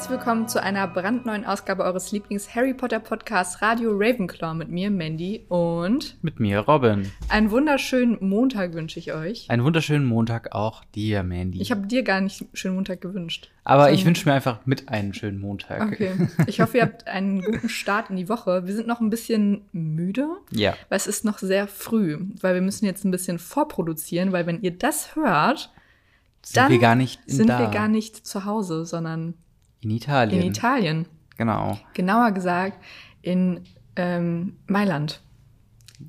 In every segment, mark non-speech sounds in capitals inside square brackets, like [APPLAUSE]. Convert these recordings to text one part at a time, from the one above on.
herzlich willkommen zu einer brandneuen Ausgabe eures Lieblings-Harry Potter Podcasts Radio Ravenclaw mit mir, Mandy, und mit mir, Robin. Einen wunderschönen Montag wünsche ich euch. Einen wunderschönen Montag auch dir, Mandy. Ich habe dir gar nicht einen schönen Montag gewünscht. Aber so. ich wünsche mir einfach mit einen schönen Montag. Okay. Ich hoffe, ihr habt einen guten Start in die Woche. Wir sind noch ein bisschen müde. Ja. Weil es ist noch sehr früh, weil wir müssen jetzt ein bisschen vorproduzieren, weil wenn ihr das hört, sind dann wir gar nicht sind da. wir gar nicht zu Hause, sondern in Italien. In Italien. Genau. Genauer gesagt in ähm, Mailand.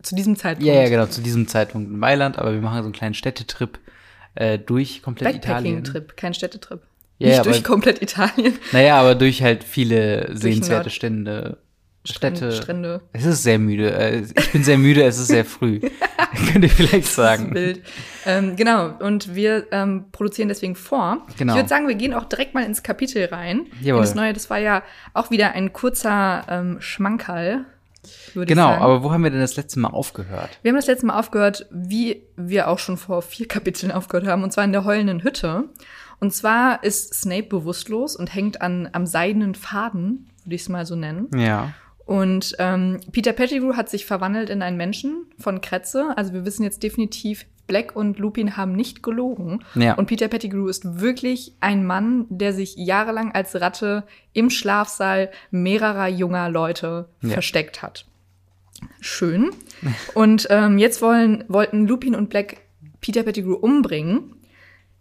Zu diesem Zeitpunkt. Ja, ja, genau, zu diesem Zeitpunkt in Mailand, aber wir machen so einen kleinen Städtetrip äh, durch komplett Italien. Backpacking-Trip, kein Städtetrip. Ja, Nicht ja, durch komplett Italien. Naja, aber durch halt viele sehenswerte Stände. Städte. Strände. Es ist sehr müde. Äh, ich bin sehr müde, es ist sehr früh. [LAUGHS] Könnt ihr vielleicht sagen. Bild. Ähm, genau, und wir ähm, produzieren deswegen vor. Genau. Ich würde sagen, wir gehen auch direkt mal ins Kapitel rein. Jawohl. das Neue, das war ja auch wieder ein kurzer ähm, Schmankerl. Genau, aber wo haben wir denn das letzte Mal aufgehört? Wir haben das letzte Mal aufgehört, wie wir auch schon vor vier Kapiteln aufgehört haben, und zwar in der heulenden Hütte. Und zwar ist Snape bewusstlos und hängt an, am seidenen Faden, würde ich es mal so nennen. Ja. Und ähm, Peter Pettigrew hat sich verwandelt in einen Menschen von Kretze. Also wir wissen jetzt definitiv, Black und Lupin haben nicht gelogen. Ja. Und Peter Pettigrew ist wirklich ein Mann, der sich jahrelang als Ratte im Schlafsaal mehrerer junger Leute ja. versteckt hat. Schön. Und ähm, jetzt wollen, wollten Lupin und Black Peter Pettigrew umbringen.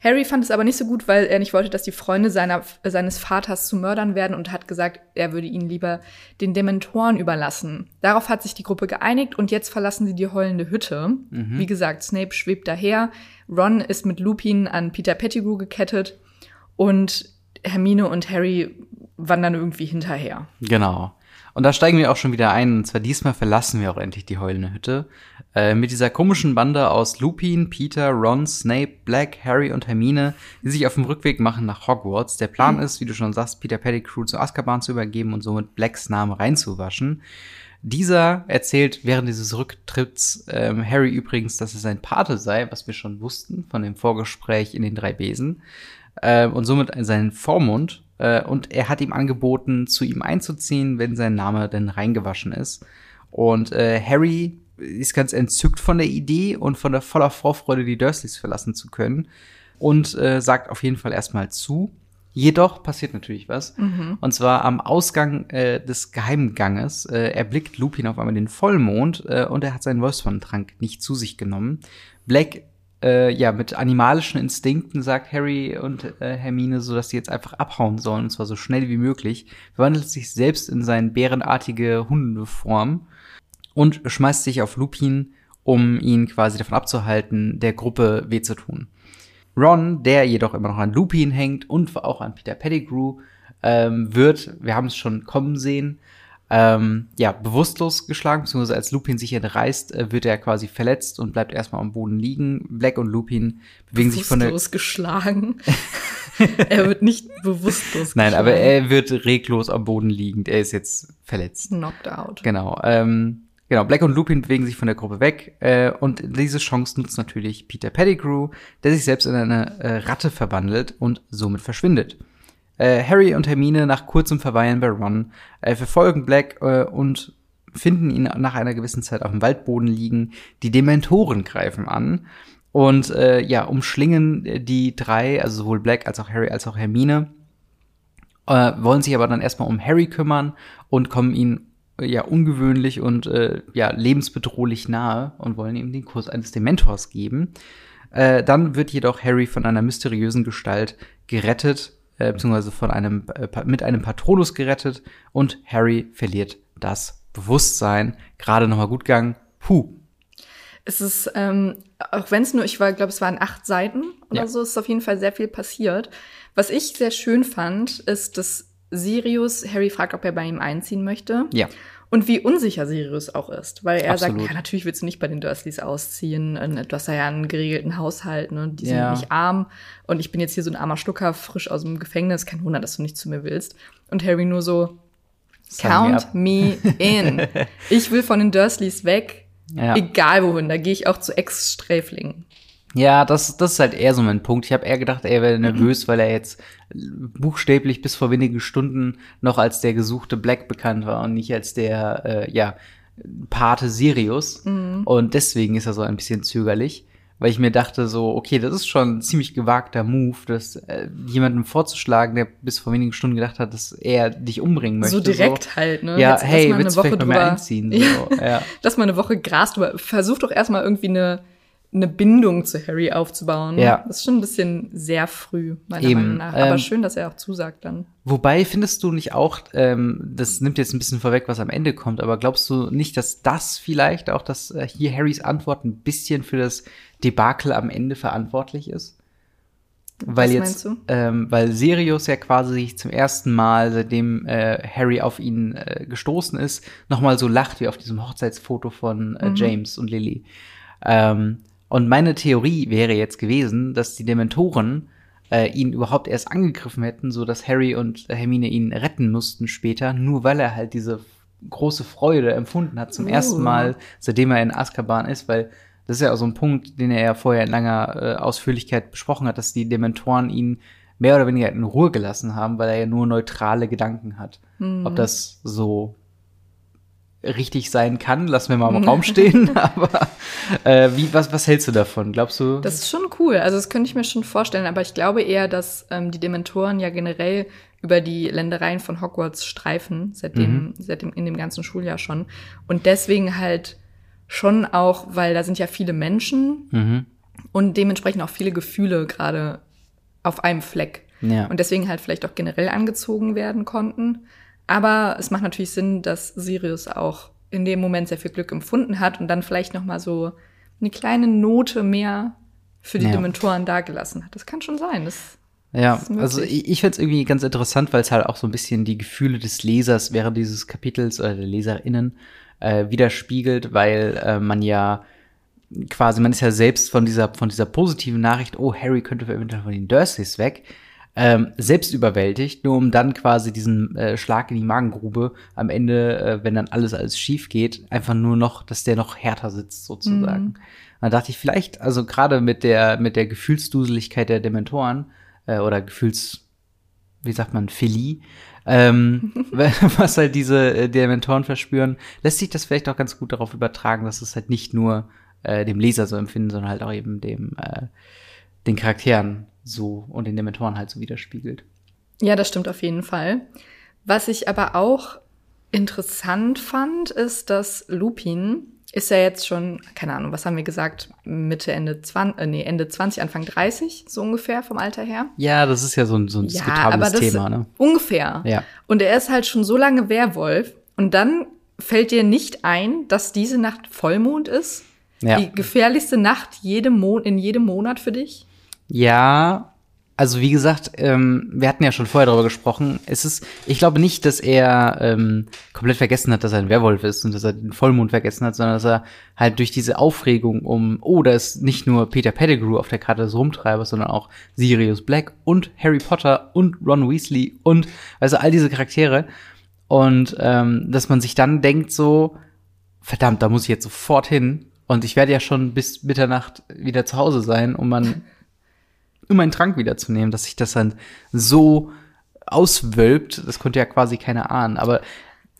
Harry fand es aber nicht so gut, weil er nicht wollte, dass die Freunde seiner, seines Vaters zu Mördern werden und hat gesagt, er würde ihn lieber den Dementoren überlassen. Darauf hat sich die Gruppe geeinigt und jetzt verlassen sie die heulende Hütte. Mhm. Wie gesagt, Snape schwebt daher. Ron ist mit Lupin an Peter Pettigrew gekettet und Hermine und Harry wandern irgendwie hinterher. Genau. Und da steigen wir auch schon wieder ein. Und zwar diesmal verlassen wir auch endlich die heulende Hütte. Äh, mit dieser komischen Bande aus Lupin, Peter, Ron, Snape, Black, Harry und Hermine, die sich auf dem Rückweg machen nach Hogwarts. Der Plan mhm. ist, wie du schon sagst, Peter Pettigrew zu Azkaban zu übergeben und somit Blacks Name reinzuwaschen. Dieser erzählt während dieses Rücktritts ähm, Harry übrigens, dass es sein Pate sei, was wir schon wussten von dem Vorgespräch in den drei Besen. Äh, und somit seinen Vormund äh, und er hat ihm angeboten, zu ihm einzuziehen, wenn sein Name denn reingewaschen ist. Und äh, Harry ist ganz entzückt von der Idee und von der voller Vorfreude, die Dursleys verlassen zu können. Und äh, sagt auf jeden Fall erstmal zu. Jedoch passiert natürlich was. Mhm. Und zwar am Ausgang äh, des Geheimganges äh, erblickt Lupin auf einmal den Vollmond äh, und er hat seinen Wolfsmann-Trank nicht zu sich genommen. Black äh, ja, mit animalischen Instinkten sagt Harry und äh, Hermine so, dass sie jetzt einfach abhauen sollen, und zwar so schnell wie möglich, verwandelt sich selbst in seine bärenartige Hundeform und schmeißt sich auf Lupin, um ihn quasi davon abzuhalten, der Gruppe weh zu tun. Ron, der jedoch immer noch an Lupin hängt und auch an Peter Pettigrew, ähm, wird, wir haben es schon kommen sehen, ähm, ja, bewusstlos geschlagen, beziehungsweise als Lupin sich entreißt, äh, wird er quasi verletzt und bleibt erstmal am Boden liegen. Black und Lupin bewegen sich von der. Bewusstlos geschlagen. [LAUGHS] er wird nicht bewusstlos [LAUGHS] Nein, aber er wird reglos am Boden liegend. Er ist jetzt verletzt. Knocked out. Genau. Ähm, genau, Black und Lupin bewegen sich von der Gruppe weg. Äh, und diese Chance nutzt natürlich Peter Pettigrew, der sich selbst in eine äh, Ratte verwandelt und somit verschwindet. Äh, Harry und Hermine nach kurzem Verweilen bei Ron äh, verfolgen Black äh, und finden ihn nach einer gewissen Zeit auf dem Waldboden liegen. Die Dementoren greifen an und äh, ja, umschlingen die drei, also sowohl Black als auch Harry als auch Hermine, äh, wollen sich aber dann erstmal um Harry kümmern und kommen ihn äh, ja ungewöhnlich und äh, ja lebensbedrohlich nahe und wollen ihm den Kurs eines Dementors geben. Äh, dann wird jedoch Harry von einer mysteriösen Gestalt gerettet äh, beziehungsweise von einem, äh, mit einem Patronus gerettet und Harry verliert das Bewusstsein. Gerade nochmal gut gegangen. Puh. Es ist, ähm, auch wenn es nur, ich war, glaube, es waren acht Seiten oder ja. so, ist auf jeden Fall sehr viel passiert. Was ich sehr schön fand, ist, dass Sirius Harry fragt, ob er bei ihm einziehen möchte. Ja. Und wie unsicher Sirius auch ist, weil er Absolut. sagt, ja, natürlich willst du nicht bei den Dursleys ausziehen. Du hast ja einen geregelten Haushalt, ne? Die sind Ja. nicht arm. Und ich bin jetzt hier so ein armer Stucker, frisch aus dem Gefängnis. Kein Wunder, dass du nicht zu mir willst. Und Harry nur so, Sign me count me in. [LAUGHS] Ich will von den Dursleys weg. Ja. Egal wohin, da gehe ich auch zu Ex-Sträflingen. Ja, das, das ist halt eher so mein Punkt. Ich habe eher gedacht, er wäre nervös, weil er jetzt buchstäblich bis vor wenigen Stunden noch als der gesuchte Black bekannt war und nicht als der, äh, ja, Pate Sirius. Und deswegen ist er so ein bisschen zögerlich, weil ich mir dachte so, okay, das ist schon ein ziemlich gewagter Move, das äh, jemandem vorzuschlagen, der bis vor wenigen Stunden gedacht hat, dass er dich umbringen möchte. so direkt halt, ne? Ja, Jetzt hey, mal eine willst du vielleicht drüber- einziehen? Ja. [LAUGHS] So, ja. Lass mal eine Woche Gras drüber. Versuch doch erstmal irgendwie eine, eine Bindung zu Harry aufzubauen. Ja. Das ist schon ein bisschen sehr früh, meiner Eben, Meinung nach. Aber ähm, schön, dass er auch zusagt dann. Wobei findest du nicht auch, ähm, das nimmt jetzt ein bisschen vorweg, was am Ende kommt, aber glaubst du nicht, dass das vielleicht auch, dass äh, hier Harrys Antwort ein bisschen für das Debakel am Ende verantwortlich ist? Weil Was jetzt, meinst du? Ähm, weil Sirius ja quasi zum ersten Mal, seitdem äh, Harry auf ihn äh, gestoßen ist, nochmal so lacht wie auf diesem Hochzeitsfoto von Mhm. äh, James und Lily. Ähm, und meine Theorie wäre jetzt gewesen, dass die Dementoren äh, ihn überhaupt erst angegriffen hätten, so dass Harry und Hermine ihn retten mussten später, nur weil er halt diese große Freude empfunden hat zum Uh. ersten Mal, seitdem er in Azkaban ist, weil das ist ja auch so ein Punkt, den er ja vorher in langer äh, Ausführlichkeit besprochen hat, dass die Dementoren ihn mehr oder weniger in Ruhe gelassen haben, weil er ja nur neutrale Gedanken hat. Hm. Ob das so richtig sein kann, lassen wir mal im Raum stehen. [LAUGHS] Aber äh, wie, was, was hältst du davon? Glaubst du? Das ist schon cool. Also das könnte ich mir schon vorstellen. Aber ich glaube eher, dass ähm, die Dementoren ja generell über die Ländereien von Hogwarts streifen, seitdem, seitdem in dem ganzen Schuljahr schon. Und deswegen halt schon auch, weil da sind ja viele Menschen mhm. und dementsprechend auch viele Gefühle gerade auf einem Fleck. Ja. Und deswegen halt vielleicht auch generell angezogen werden konnten. Aber es macht natürlich Sinn, dass Sirius auch in dem Moment sehr viel Glück empfunden hat und dann vielleicht noch mal so eine kleine Note mehr für die Ja. Dementoren dagelassen hat. Das kann schon sein. Das, Ja, also ich, ich finde es irgendwie ganz interessant, weil es halt auch so ein bisschen die Gefühle des Lesers während dieses Kapitels oder der LeserInnen äh, widerspiegelt, weil äh, man ja quasi, man ist ja selbst von dieser, von dieser positiven Nachricht, oh, Harry könnte eventuell von den Dursleys weg, ähm, selbst überwältigt, nur um dann quasi diesen äh, Schlag in die Magengrube am Ende, äh, wenn dann alles alles schief geht, einfach nur noch, dass der noch härter sitzt sozusagen. Da dachte ich vielleicht, also gerade mit der mit der Gefühlsduseligkeit der Dementoren äh, oder Gefühls, wie sagt man, Philie, ähm, [LAUGHS] [LAUGHS] was halt diese äh, Dementoren verspüren, lässt sich das vielleicht auch ganz gut darauf übertragen, dass es halt nicht nur äh, dem Leser so empfinden, sondern halt auch eben dem äh, den Charakteren so und den Dementoren halt so widerspiegelt. ja, das stimmt auf jeden Fall. Was ich aber auch interessant fand, ist, dass Lupin ist ja jetzt schon, keine Ahnung, was haben wir gesagt, Mitte, Ende 20, äh, nee, Ende 20, Anfang 30, so ungefähr vom Alter her. Ja, das ist ja so ein, so ein diskutables Thema, ne? ungefähr. Ja. Und er ist halt schon so lange Werwolf und dann fällt dir nicht ein, dass diese Nacht Vollmond ist? Ja. Die gefährlichste Nacht jedem Mon in jedem Monat für dich? Ja, also wie gesagt, ähm, wir hatten ja schon vorher darüber gesprochen. Es ist, ich glaube nicht, dass er ähm, komplett vergessen hat, dass er ein Werwolf ist und dass er den Vollmond vergessen hat, sondern dass er halt durch diese Aufregung um, oh, da ist nicht nur Peter Pettigrew auf der Karte des Rumtreibers, sondern auch Sirius Black und Harry Potter und Ron Weasley und also all diese Charaktere. Und ähm, dass man sich dann denkt so, verdammt, da muss ich jetzt sofort hin. Und ich werde ja schon bis Mitternacht wieder zu Hause sein, um man um meinen Trank wiederzunehmen, dass sich das dann so auswölbt, das konnte ja quasi keiner ahnen. Aber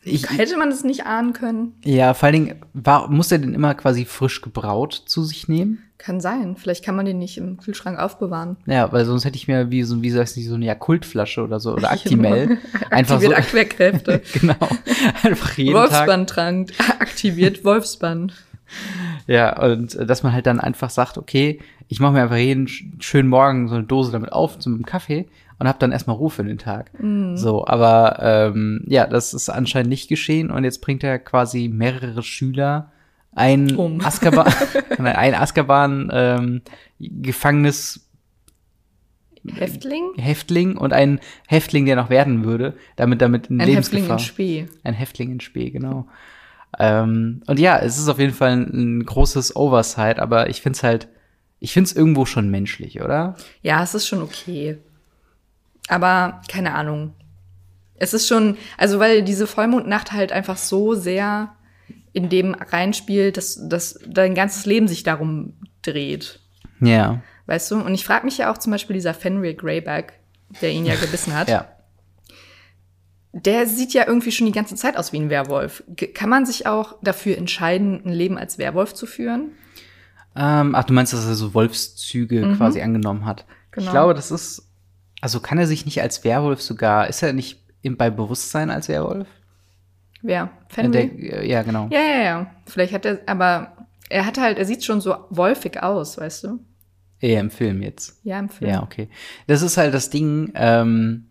ich, Hätte man das nicht ahnen können? ja, vor allen Dingen, war, muss er den immer quasi frisch gebraut zu sich nehmen? Kann sein. Vielleicht kann man den nicht im Kühlschrank aufbewahren. Ja, weil sonst hätte ich mir wie so, wie sagst du, so eine Jakultflasche oder so, oder [LAUGHS] Actimel. einfach so, Aktiviert Abwehrkräfte. [LAUGHS] genau, einfach jeden Tag. Wolfsbandtrank. Aktiviert Wolfsband. Ja, und äh, dass man halt dann einfach sagt, okay, ich mache mir einfach jeden sch- schönen Morgen so eine Dose damit auf zum Kaffee und habe dann erstmal Ruhe für den Tag. So, aber ähm, ja, das ist anscheinend nicht geschehen und jetzt bringt er quasi mehrere Schüler ein Um. [LAUGHS] Azkaban, ein Azkaban ähm, Gefangenes Häftling? Häftling und ein Häftling, der noch werden würde, damit damit in Ein Häftling in Spee. Ein Häftling in Spee, genau. Ähm, und ja, es ist auf jeden Fall ein, ein großes Oversight, aber ich find's halt, ich find's irgendwo schon menschlich, oder? Ja, es ist schon okay. Aber keine Ahnung. Es ist schon, also weil diese Vollmondnacht halt einfach so sehr in dem reinspielt, dass, dass dein ganzes Leben sich darum dreht. Ja. Weißt du? Und ich frage mich ja auch zum Beispiel dieser Fenrir Greyback, der ihn ja [LAUGHS] gebissen hat. Ja. Der sieht ja irgendwie schon die ganze Zeit aus wie ein Werwolf. Kann man sich auch dafür entscheiden, ein Leben als Werwolf zu führen? Ähm, ach, du meinst, dass er so Wolfszüge quasi angenommen hat. Genau. Ich glaube, das ist, also kann er sich nicht als Werwolf sogar, ist er nicht im, bei Bewusstsein als Werwolf? Wer? Äh, Fenrir? Der, ja, genau. Ja, ja, ja. Vielleicht hat er, aber er hat halt, er sieht schon so wolfig aus, weißt du? Eher im Film jetzt. Ja, im Film. Ja, okay. Das ist halt das Ding, ähm,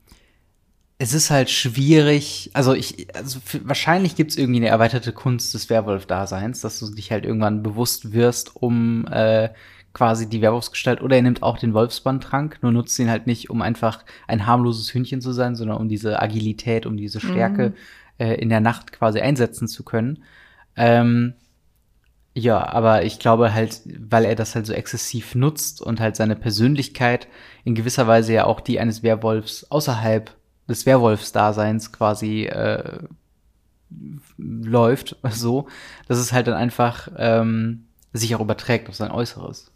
es ist halt schwierig, also ich, also für, wahrscheinlich gibt's irgendwie eine erweiterte Kunst des Werwolf-Daseins, dass du dich halt irgendwann bewusst wirst, um äh, quasi die Werwolfsgestalt, oder er nimmt auch den Wolfsbandtrank, nur nutzt ihn halt nicht, um einfach ein harmloses Hündchen zu sein, sondern um diese Agilität, um diese Stärke äh, in der Nacht quasi einsetzen zu können. Ähm, ja, aber ich glaube halt, weil er das halt so exzessiv nutzt und halt seine Persönlichkeit in gewisser Weise ja auch die eines Werwolfs außerhalb des Werwolfsdaseins quasi äh, läuft, [LAUGHS] so, dass es halt dann einfach ähm, sich auch überträgt auf sein Äußeres.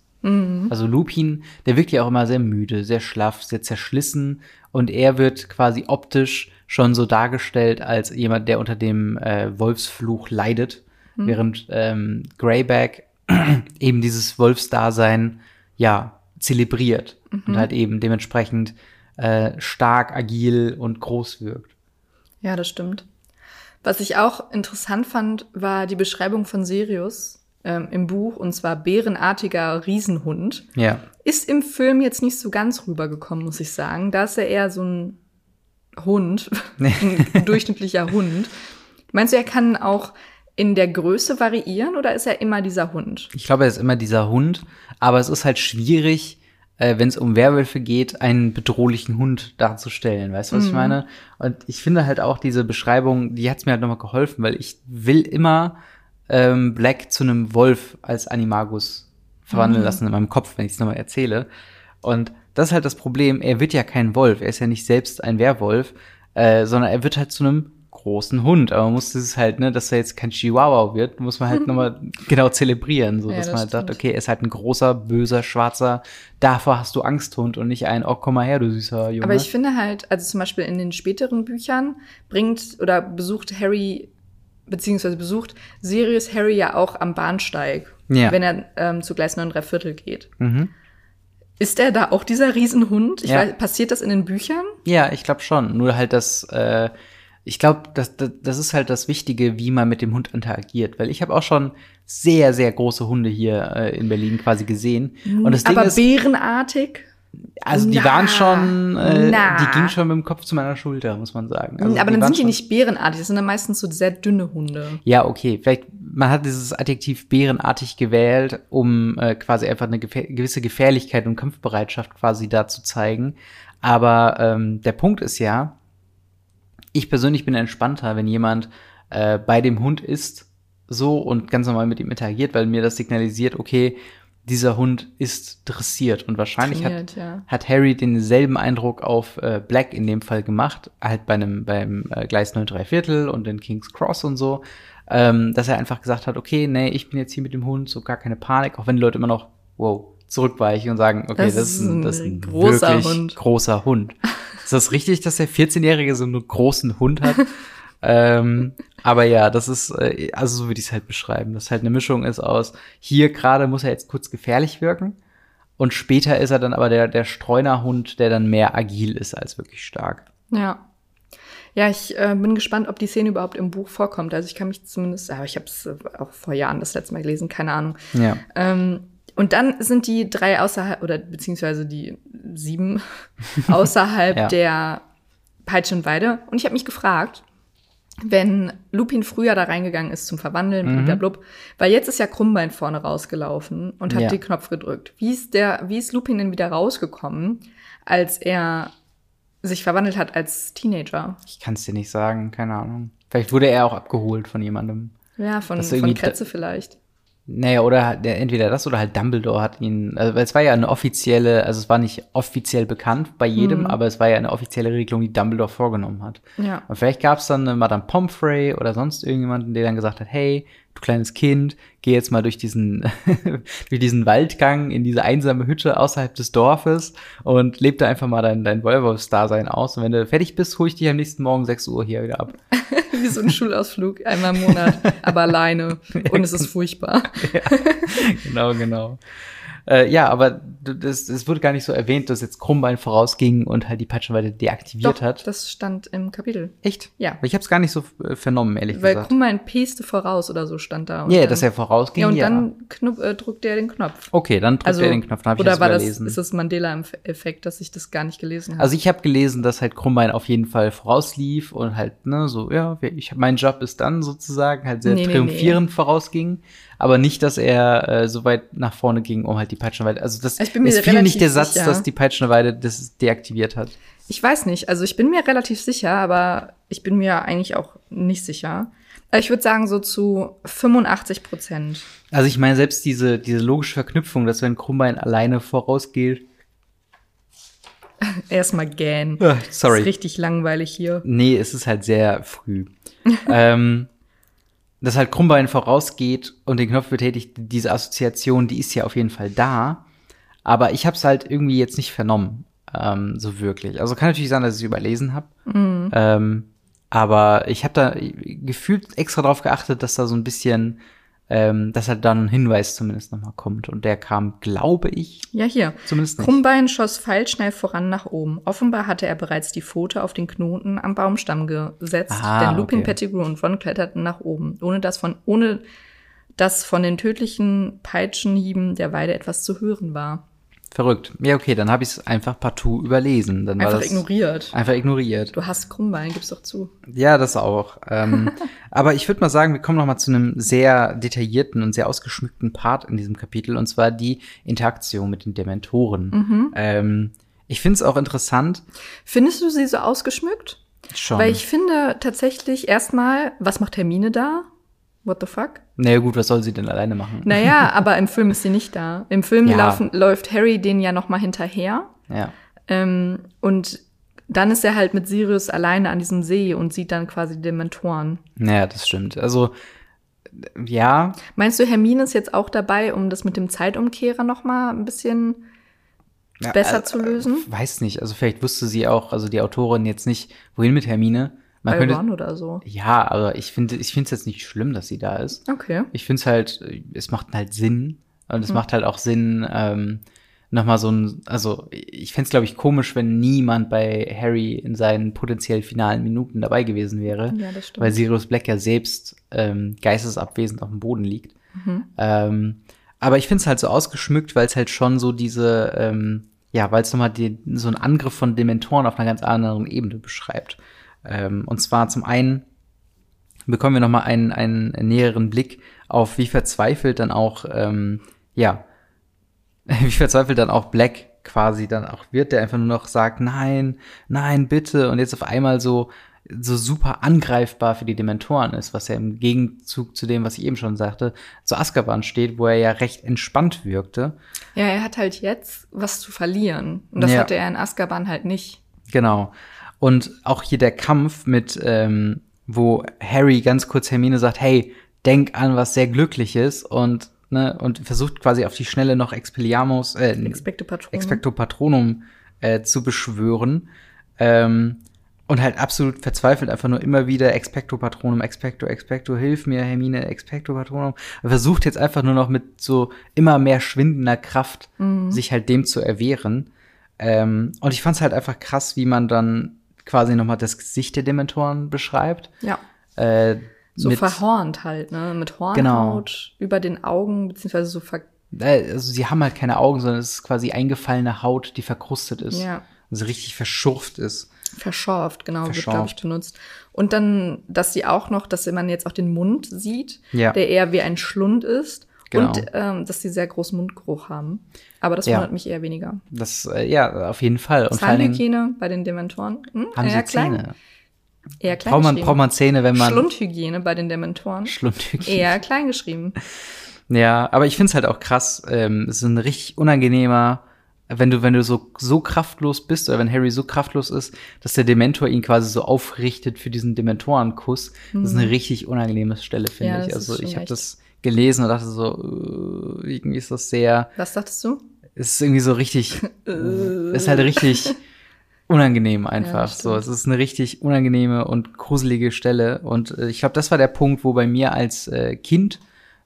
Also Lupin, der wirkt ja auch immer sehr müde, sehr schlaff, sehr zerschlissen und er wird quasi optisch schon so dargestellt als jemand, der unter dem äh, Wolfsfluch leidet, während ähm, Greyback [CLEARS THROAT] eben dieses Wolfsdasein ja zelebriert und halt eben dementsprechend äh, stark, agil und groß wirkt. Ja, das stimmt. Was ich auch interessant fand, war die Beschreibung von Sirius ähm, im Buch, und zwar bärenartiger Riesenhund. Ja. Ist im Film jetzt nicht so ganz rübergekommen, muss ich sagen. Da ist er eher so ein Hund, [LAUGHS] ein durchschnittlicher Hund. Meinst du, er kann auch in der Größe variieren oder ist er immer dieser Hund? Ich glaube, er ist immer dieser Hund, aber es ist halt schwierig, äh, wenn es um Werwölfe geht, einen bedrohlichen Hund darzustellen. Weißt du, was ich meine? Und ich finde halt auch diese Beschreibung, die hat's mir halt nochmal geholfen, weil ich will immer ähm, Black zu einem Wolf als Animagus verwandeln lassen in meinem Kopf, wenn ich es nochmal erzähle. Und das ist halt das Problem, er wird ja kein Wolf, er ist ja nicht selbst ein Werwolf, äh, sondern er wird halt zu einem großen Hund. Aber man muss dieses halt, ne, dass er jetzt kein Chihuahua wird, muss man halt [LAUGHS] nochmal genau zelebrieren, so Ja, dass das man halt sagt, stimmt. okay, er ist halt ein großer, böser, schwarzer, davor hast du Angsthund und nicht ein, oh, komm mal her, du süßer Junge. Aber ich finde halt, also zum Beispiel in den späteren Büchern bringt oder besucht Harry, beziehungsweise besucht Sirius Harry ja auch am Bahnsteig, Ja. wenn er ähm, zu Gleis 9 Viertel geht. Mhm. Ist er da auch dieser Riesenhund? Ich Ja. weiß, passiert das in den Büchern? Ja, ich glaube schon. Nur halt das, äh, ich glaube, das, das, das ist halt das Wichtige, wie man mit dem Hund interagiert. Weil ich habe auch schon sehr, sehr große Hunde hier äh, in Berlin quasi gesehen. Und das Ding Aber ist, bärenartig? also die na, waren schon, äh, die gingen schon mit dem Kopf zu meiner Schulter, muss man sagen. Also aber dann sind die nicht bärenartig, das sind dann meistens so sehr dünne Hunde. Ja, okay. Vielleicht, man hat dieses Adjektiv bärenartig gewählt, um äh, quasi einfach eine gefähr gewisse Gefährlichkeit und Kampfbereitschaft quasi da zu zeigen. Aber ähm, der Punkt ist ja, ich persönlich bin entspannter, wenn jemand äh, bei dem Hund ist, so und ganz normal mit ihm interagiert, weil mir das signalisiert, okay, dieser Hund ist dressiert und wahrscheinlich hat, ja. hat Harry denselben Eindruck auf äh, Black in dem Fall gemacht, halt bei einem beim äh, Gleis 9 3 Viertel und in King's Cross und so, ähm, dass er einfach gesagt hat, okay, nee, ich bin jetzt hier mit dem Hund, so gar keine Panik, auch wenn die Leute immer noch, wow, zurückweichen und sagen, okay, das, Das ist ein, das ist ein großer wirklich Hund. großer Hund. ist das richtig, dass der 14-Jährige so einen großen Hund hat? [LAUGHS] ähm, aber ja, das ist, äh, also so würde ich es halt beschreiben, dass halt eine Mischung ist aus, hier gerade muss er jetzt kurz gefährlich wirken und später ist er dann aber der, der Streunerhund, der dann mehr agil ist als wirklich stark. Ja. Ja, ich äh, bin gespannt, ob die Szene überhaupt im Buch vorkommt. Also ich kann mich zumindest, aber ich habe es auch vor Jahren das letzte Mal gelesen, keine Ahnung. Ja. Ähm, und dann sind die drei außerhalb, oder beziehungsweise die sieben [LAUGHS] außerhalb Ja. der Peitschenweide. Und ich habe mich gefragt, wenn Lupin früher da reingegangen ist zum Verwandeln, mhm. blub, weil jetzt ist ja Krummbein vorne rausgelaufen und hat Ja. den Knopf gedrückt. Wie ist der, wie ist Lupin denn wieder rausgekommen, als er sich verwandelt hat als Teenager? Ich kann es dir nicht sagen, keine Ahnung. Vielleicht wurde er auch abgeholt von jemandem. Ja, von, von Kretze vielleicht. Naja, oder halt, der, entweder das oder halt Dumbledore hat ihn, also weil es war ja eine offizielle, also es war nicht offiziell bekannt bei jedem, Mhm. aber es war ja eine offizielle Regelung, die Dumbledore vorgenommen hat. Ja. Und vielleicht gab es dann eine Madame Pomfrey oder sonst irgendjemanden, der dann gesagt hat, hey, du kleines Kind, geh jetzt mal durch diesen, [LAUGHS] durch diesen Waldgang in diese einsame Hütte außerhalb des Dorfes und leb da einfach mal dein, dein Wolfsdasein aus. Und wenn du fertig bist, hol ich dich am nächsten Morgen 6 Uhr hier wieder ab. [LAUGHS] [LAUGHS] Wie so ein Schulausflug, einmal im Monat, aber alleine. [LAUGHS] Und es ist furchtbar. genau, genau. Äh, ja, aber das, das wurde gar nicht so erwähnt, dass jetzt Krummbein vorausging und halt die Peitschenweide deaktiviert Doch, hat. das stand im Kapitel. Echt? Ja. Ich habe es gar nicht so äh, vernommen, ehrlich Weil gesagt. Krummbein peste voraus oder so stand da. Ja, dann- dass er vorausging, Ja, und ja. dann knupp, äh, drückte er den Knopf. okay, dann drückt er den Knopf, dann ich oder das war das, überlesen. ist das Mandela-Effekt, dass ich das gar nicht gelesen habe? Also ich habe gelesen, dass halt Krummbein auf jeden Fall vorauslief und halt, ne, so, ja, ich, mein Job ist dann sozusagen halt sehr Nee, nee, triumphierend vorausging, aber nicht, dass er äh, so weit nach vorne ging, um halt die Peitschenweide. Also das Ich bin mir es fiel nicht der Satz, sicher. dass die Peitschenweide das deaktiviert hat. Ich weiß nicht. Also ich bin mir relativ sicher, aber ich bin mir eigentlich auch nicht sicher. Äh, Ich würde sagen so zu 85 Prozent. Also ich meine, selbst diese, diese logische Verknüpfung, dass wenn Krummbein alleine vorausgeht. [LAUGHS] Erstmal gähn. Ist sorry. richtig langweilig hier. Nee, es ist halt sehr früh. [LAUGHS] ähm, dass halt Krummbein vorausgeht und den Knopf betätigt, diese Assoziation, die ist ja auf jeden Fall da. Aber ich habe es halt irgendwie jetzt nicht vernommen, ähm, so wirklich. Also kann natürlich sein, dass ich es überlesen habe. Ähm, aber ich habe da gefühlt extra drauf geachtet, dass da so ein bisschen, ähm, dass halt dann ein Hinweis zumindest nochmal kommt. Und der kam, glaube ich, Ja, hier. zumindest nicht. Krummbein schoss pfeilschnell voran nach oben. Offenbar hatte er bereits die Pfote auf den Knoten am Baumstamm gesetzt, Ah, denn Lupin, okay. Pettigrew und Ron kletterten nach oben, ohne dass von, ohne dass von den tödlichen Peitschenhieben der Weide etwas zu hören war. Verrückt. Ja, okay, dann habe ich es einfach partout überlesen. Dann war Einfach das ignoriert. Einfach ignoriert. Du hast Krummbein, gib's doch zu. Ja, das auch. Ähm, [LAUGHS] aber ich würde mal sagen, wir kommen noch mal zu einem sehr detaillierten und sehr ausgeschmückten Part in diesem Kapitel, und zwar die Interaktion mit den Dementoren. Mhm. Ähm, ich finde es auch interessant. Findest du sie so ausgeschmückt? Schon. Weil ich finde tatsächlich erstmal, was macht Hermine da? What the fuck? naja, gut, was soll sie denn alleine machen? Naja, [LAUGHS] aber im Film ist sie nicht da. Im Film Ja. laufen, läuft Harry den ja noch mal hinterher. Ja. Ähm, und dann ist er halt mit Sirius alleine an diesem See und sieht dann quasi die Dementoren. Naja, das stimmt. Also, ja, Meinst du, Hermine ist jetzt auch dabei, um das mit dem Zeitumkehrer noch mal ein bisschen Ja, besser äh, zu lösen? weiß nicht. Also, vielleicht wusste sie auch, also die Autorin jetzt nicht, wohin mit Hermine. Man könnte, oder so. ja, aber ich finde, ich finde es jetzt nicht schlimm, dass sie da ist. Okay. Ich finde es halt, es macht halt Sinn. Und es macht halt auch Sinn, ähm, nochmal so ein, also ich fände es, glaube ich, komisch, wenn niemand bei Harry in seinen potenziell finalen Minuten dabei gewesen wäre. Ja, das stimmt. Weil Sirius Black ja selbst ähm, geistesabwesend auf dem Boden liegt. Mhm. Ähm, aber ich finde es halt so ausgeschmückt, weil es halt schon so diese, ähm, ja, weil es nochmal die, so einen Angriff von Dementoren auf einer ganz anderen Ebene beschreibt. Ähm, und zwar zum einen bekommen wir noch mal einen, einen näheren Blick auf, wie verzweifelt dann auch, ähm, ja, [LAUGHS] wie verzweifelt dann auch Black quasi dann auch wird, der einfach nur noch sagt, nein, nein, bitte, und jetzt auf einmal so, so super angreifbar für die Dementoren ist, was ja im Gegenzug zu dem, was ich eben schon sagte, zu Azkaban steht, wo er ja recht entspannt wirkte. Ja, er hat halt jetzt was zu verlieren. Und das Ja. hatte er in Azkaban halt nicht. Genau. Und auch hier der Kampf mit, ähm, wo Harry ganz kurz Hermine sagt, hey, denk an was sehr Glückliches und, ne, und versucht quasi auf die Schnelle noch Expelliarmus, äh, Expecto Patronum. Expecto Patronum äh, zu beschwören. Ähm, und halt absolut verzweifelt einfach nur immer wieder Expecto Patronum, Expecto, Expecto, hilf mir, Hermine, Expecto Patronum. Er versucht jetzt einfach nur noch mit so immer mehr schwindender Kraft sich halt dem zu erwehren. Ähm, und ich fand es halt einfach krass, wie man dann quasi noch mal das Gesicht der Dementoren beschreibt. Ja. Äh, So mit- verhornt halt, ne? Mit Hornhaut Genau. über den Augen, beziehungsweise so ver äh, also sie haben halt keine Augen, sondern es ist quasi eingefallene Haut, die verkrustet ist. Ja. Also richtig verschurft ist. verschorft, genau, wird, glaube ich, Verschorft. benutzt. Und dann, dass sie auch noch, dass man jetzt auch den Mund sieht, Ja. der eher wie ein Schlund ist. Genau. Und ähm, dass sie sehr großen Mundgeruch haben. Aber das Ja. wundert mich eher weniger. Das, äh, ja, auf jeden Fall. Und Zahnhygiene bei den Dementoren. Hm? haben eher sie Zähne. Eher klein Braucht man, braucht man Zähne, wenn man Schlundhygiene bei den Dementoren. Schlundhygiene. Eher klein geschrieben. Ja, aber ich find's halt auch krass. Ähm, es ist ein richtig unangenehmer, wenn du, wenn du so, so kraftlos bist oder wenn Harry so kraftlos ist, dass der Dementor ihn quasi so aufrichtet für diesen Dementorenkuss. Das ist eine richtig unangenehme Stelle, finde Mhm. Ja, ich. Also ich habe das gelesen und dachte so, äh, irgendwie ist das sehr, Was dachtest du? es ist irgendwie so richtig, es [LAUGHS] ist halt richtig unangenehm einfach. das so, es ist eine richtig unangenehme und gruselige Stelle. Und äh, ich glaube, das war der Punkt, wo bei mir als äh, Kind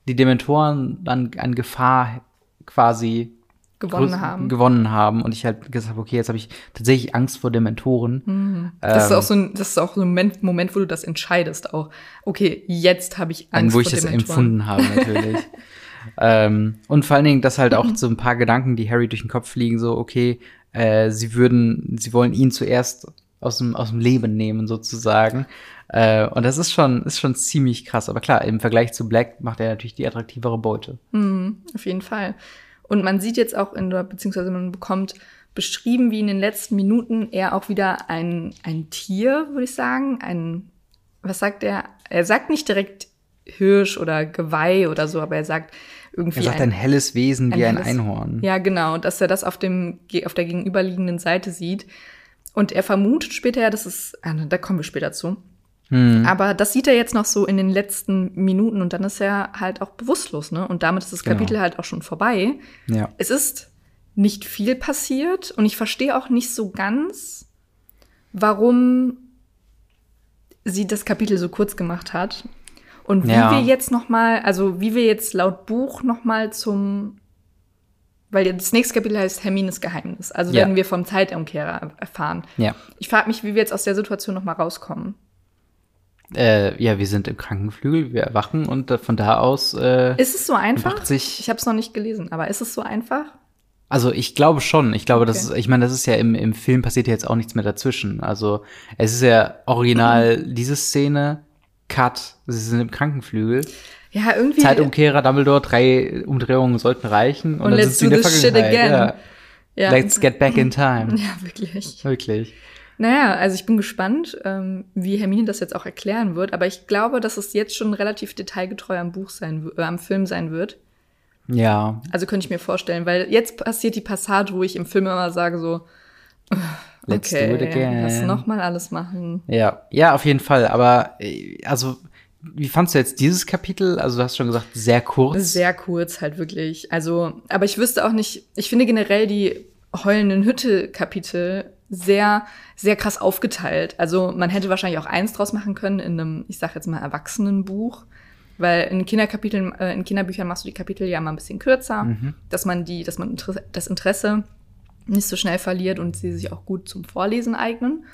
die Dementoren dann an Gefahr quasi Gewonnen größ- haben. gewonnen haben. Und ich halt gesagt habe, okay, jetzt habe ich tatsächlich Angst vor Dementoren. Das ist Ähm, auch so ein, das ist auch so ein Moment, Moment, wo du das entscheidest auch. Okay, jetzt habe ich Angst wo ich vor das Dementoren. empfunden habe, natürlich. [LAUGHS] ähm, und vor allen Dingen, dass halt auch [LAUGHS] so ein paar Gedanken, die Harry durch den Kopf fliegen, so, okay, äh, sie würden, sie wollen ihn zuerst aus dem, aus dem Leben nehmen, sozusagen. Äh, und das ist schon, ist schon ziemlich krass. Aber klar, im Vergleich zu Black macht er natürlich die attraktivere Beute. Mhm, auf jeden Fall. Und man sieht jetzt auch in der, beziehungsweise man bekommt beschrieben, wie in den letzten Minuten er auch wieder ein, ein Tier, würde ich sagen, ein, was sagt er? Er sagt nicht direkt Hirsch oder Geweih oder so, aber er sagt irgendwie Er sagt ein, helles Wesen wie ein helles- Einhorn. Ja, genau, dass er das auf dem auf der gegenüberliegenden Seite sieht und er vermutet später ja, dass es ah, da kommen wir später zu. Hm. Aber das sieht er jetzt noch so in den letzten Minuten und dann ist er halt auch bewusstlos, ne? Und damit ist das Genau. Kapitel halt auch schon vorbei. Ja. Es ist nicht viel passiert und ich verstehe auch nicht so ganz, warum sie das Kapitel so kurz gemacht hat und wie Ja. wir jetzt noch mal, also wie wir jetzt laut Buch noch mal zum weil das nächste Kapitel heißt Hermines Geheimnis. Also Ja. werden wir vom Zeitumkehrer erfahren. Ja. Ich frage mich, wie wir jetzt aus der Situation noch mal rauskommen. Äh, ja, wir sind im Krankenflügel, wir erwachen und von da aus, äh, Ist es so einfach? Ich habe es noch nicht gelesen, aber ist es so einfach? Also ich glaube schon. Ich glaube, das ist, Okay. ich meine, das ist ja im, im Film passiert ja jetzt auch nichts mehr dazwischen. Also es ist ja original Mhm. diese Szene, Cut, sie sind im Krankenflügel. Ja, irgendwie. Zeitumkehrer, Dumbledore, drei Umdrehungen sollten reichen. Und, Und dann let's sind sie in do der this shit Vergangenheit. again. Ja. ja. Let's get back in time. [LAUGHS] ja, wirklich. Wirklich. Naja, also ich bin gespannt, ähm, wie Hermine das jetzt auch erklären wird, aber ich glaube, dass es jetzt schon relativ detailgetreu am Buch sein, äh, am Film sein wird. Ja. Also könnte ich mir vorstellen, weil jetzt passiert die Passage, wo ich im Film immer sage so, Let's okay, do it again. lass noch mal alles machen. Ja, ja, auf jeden Fall. Aber äh, also, wie fandst du jetzt dieses Kapitel? Also, du hast schon gesagt, sehr kurz. Sehr kurz halt wirklich. Also, aber ich wüsste auch nicht, ich finde generell die heulenden Hütte-Kapitel sehr, sehr krass aufgeteilt. Also man hätte wahrscheinlich auch eins draus machen können in einem, ich sag jetzt mal, Erwachsenenbuch. Weil in Kinderkapiteln, äh, in Kinderbüchern machst du die Kapitel ja mal ein bisschen kürzer, dass man die, dass man das Interesse nicht so schnell verliert und sie sich auch gut zum Vorlesen eignen.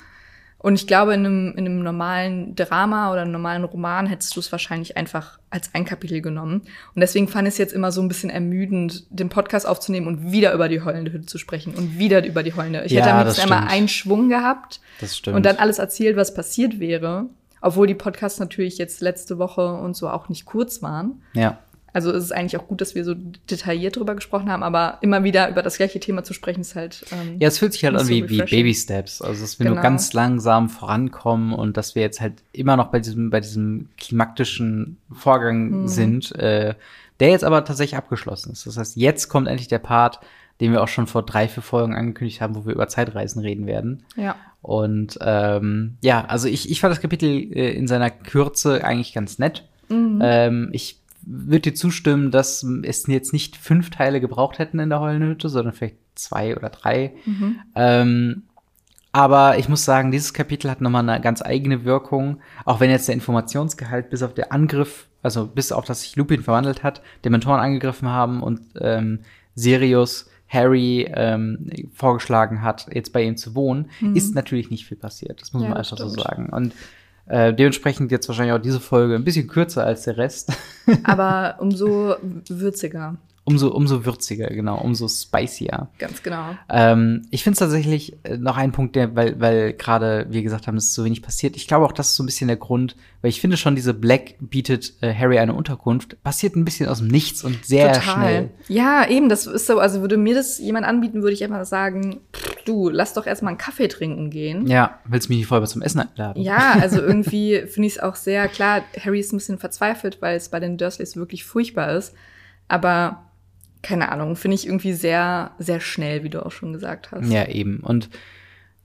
Und ich glaube, in einem, in einem normalen Drama oder einem normalen Roman hättest du es wahrscheinlich einfach als ein Kapitel genommen. Und deswegen fand ich es jetzt immer so ein bisschen ermüdend, den Podcast aufzunehmen und wieder über die heulende Hütte zu sprechen und wieder über die heulende. Ich Ja, hätte am das liebsten einmal einen Schwung gehabt Das stimmt. und dann alles erzählt, was passiert wäre. Obwohl die Podcasts natürlich jetzt letzte Woche und so auch nicht kurz waren. ja. Also es ist eigentlich auch gut, dass wir so detailliert drüber gesprochen haben, aber immer wieder über das gleiche Thema zu sprechen, ist halt. Ähm, Ja, es fühlt sich halt an so wie, wie. Baby Steps. Also, dass wir nur Genau. ganz langsam vorankommen und dass wir jetzt halt immer noch bei diesem, bei diesem klimaktischen Vorgang Mhm. sind, äh, der jetzt aber tatsächlich abgeschlossen ist. Das heißt, jetzt kommt endlich der Part, den wir auch schon vor drei, vier Folgen angekündigt haben, wo wir über Zeitreisen reden werden. ja. Und ähm, ja, also ich, ich fand das Kapitel äh, in seiner Kürze eigentlich ganz nett. Mhm. Ähm, ich würde dir zustimmen, dass es jetzt nicht fünf Teile gebraucht hätten in der heulenden Hütte, sondern vielleicht zwei oder drei. Mhm. Ähm, aber ich muss sagen, dieses Kapitel hat nochmal eine ganz eigene Wirkung, auch wenn jetzt der Informationsgehalt bis auf der Angriff, also bis auf das sich Lupin verwandelt hat, Dementoren angegriffen haben und ähm, Sirius Harry ähm, vorgeschlagen hat, jetzt bei ihm zu wohnen, ist natürlich nicht viel passiert. Das muss Mhm. Ja, man einfach so stimmt. sagen. Und äh, dementsprechend jetzt wahrscheinlich auch diese Folge ein bisschen kürzer als der Rest. [LAUGHS] Aber umso würziger. umso, umso würziger, genau, umso spicier. Ganz genau. Ähm, ich finde es tatsächlich äh, noch ein Punkt, der, weil, weil gerade wir gesagt haben, es ist so wenig passiert. Ich glaube auch, das ist so ein bisschen der Grund, weil ich finde schon, diese Black bietet äh, Harry eine Unterkunft, passiert ein bisschen aus dem Nichts und sehr schnell. Ja, eben, das ist so, also würde mir das jemand anbieten, würde ich einfach sagen, pff, du, lass doch erstmal einen Kaffee trinken gehen. Ja, willst du mich nicht vorher zum Essen einladen? Ja, also irgendwie [LAUGHS] finde ich es auch sehr klar, Harry ist ein bisschen verzweifelt, weil es bei den Dursleys wirklich furchtbar ist. Aber keine Ahnung, finde ich irgendwie sehr, sehr schnell, wie du auch schon gesagt hast. Ja, eben. Und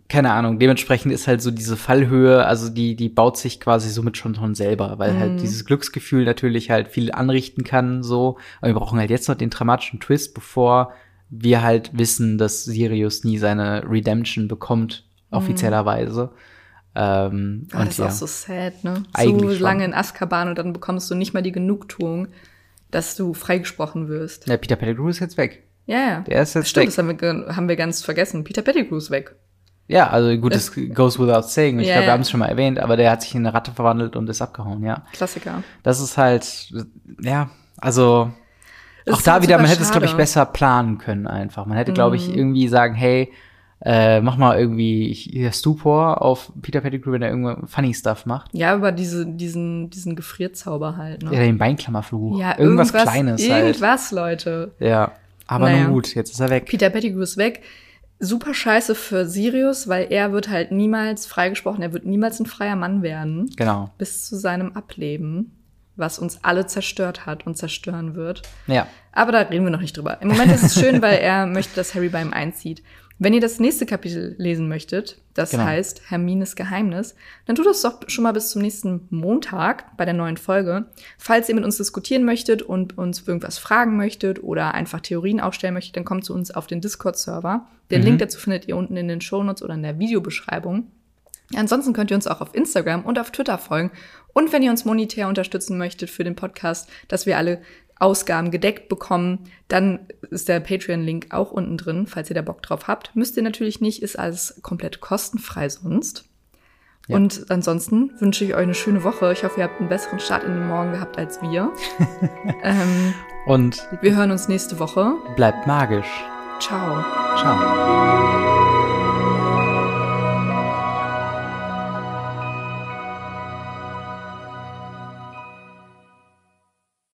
keine Ahnung, dementsprechend ist halt so diese Fallhöhe, also die, die baut sich quasi somit schon von selber, weil Mhm. halt dieses Glücksgefühl natürlich halt viel anrichten kann, so. Aber wir brauchen halt jetzt noch den dramatischen Twist, bevor wir halt wissen, dass Sirius nie seine Redemption bekommt, offiziellerweise. Ähm, und das ist ja. auch so sad, ne? Eigentlich so schon. lange in Azkaban und dann bekommst du nicht mal die Genugtuung, dass du freigesprochen wirst. ja, Peter Pettigrew ist jetzt weg. Ja, ja. Der ist jetzt Stimmt, weg. das haben wir, haben wir ganz vergessen. Peter Pettigrew ist weg. Ja, also gut, das goes without saying. Ich Ja, glaube, wir haben es schon mal erwähnt, aber der hat sich in eine Ratte verwandelt und ist abgehauen, ja. Klassiker. Das ist halt, ja, also Das auch da halt wieder, man hätte es, glaube ich. Mhm. besser planen können einfach. Man hätte, glaube ich, irgendwie sagen, hey, äh, mach mal irgendwie hier Stupor auf Peter Pettigrew, wenn er irgendwo funny Stuff macht. Ja, aber diese, diesen, diesen Gefrierzauber halt, ne? Ja, den Beinklammerfluch. Ja, irgendwas, Kleines halt. Irgendwas, Leute. Ja, aber Naja. nun gut, jetzt ist er weg. Peter Pettigrew ist weg. Super scheiße für Sirius, weil er wird halt niemals freigesprochen. Er wird niemals ein freier Mann werden. Genau. Bis zu seinem Ableben, was uns alle zerstört hat und zerstören wird. Ja. Aber da reden wir noch nicht drüber. Im Moment ist es schön, [LAUGHS] weil er möchte, dass Harry bei ihm einzieht. Wenn ihr das nächste Kapitel lesen möchtet, das Genau. heißt Hermines Geheimnis, dann tut das doch schon mal bis zum nächsten Montag bei der neuen Folge. Falls ihr mit uns diskutieren möchtet und uns irgendwas fragen möchtet oder einfach Theorien aufstellen möchtet, dann kommt zu uns auf den Discord-Server. Den Link dazu findet ihr unten in den Shownotes oder in der Videobeschreibung. Ansonsten könnt ihr uns auch auf Instagram und auf Twitter folgen. Und wenn ihr uns monetär unterstützen möchtet für den Podcast, dass wir alle Ausgaben gedeckt bekommen, dann ist der Patreon-Link auch unten drin, falls ihr da Bock drauf habt. Müsst ihr natürlich nicht, ist alles komplett kostenfrei sonst. Ja. Und ansonsten wünsche ich euch eine schöne Woche. Ich hoffe, ihr habt einen besseren Start in den Morgen gehabt als wir. [LAUGHS] ähm, Und wir hören uns nächste Woche. bleibt magisch. Ciao. Ciao.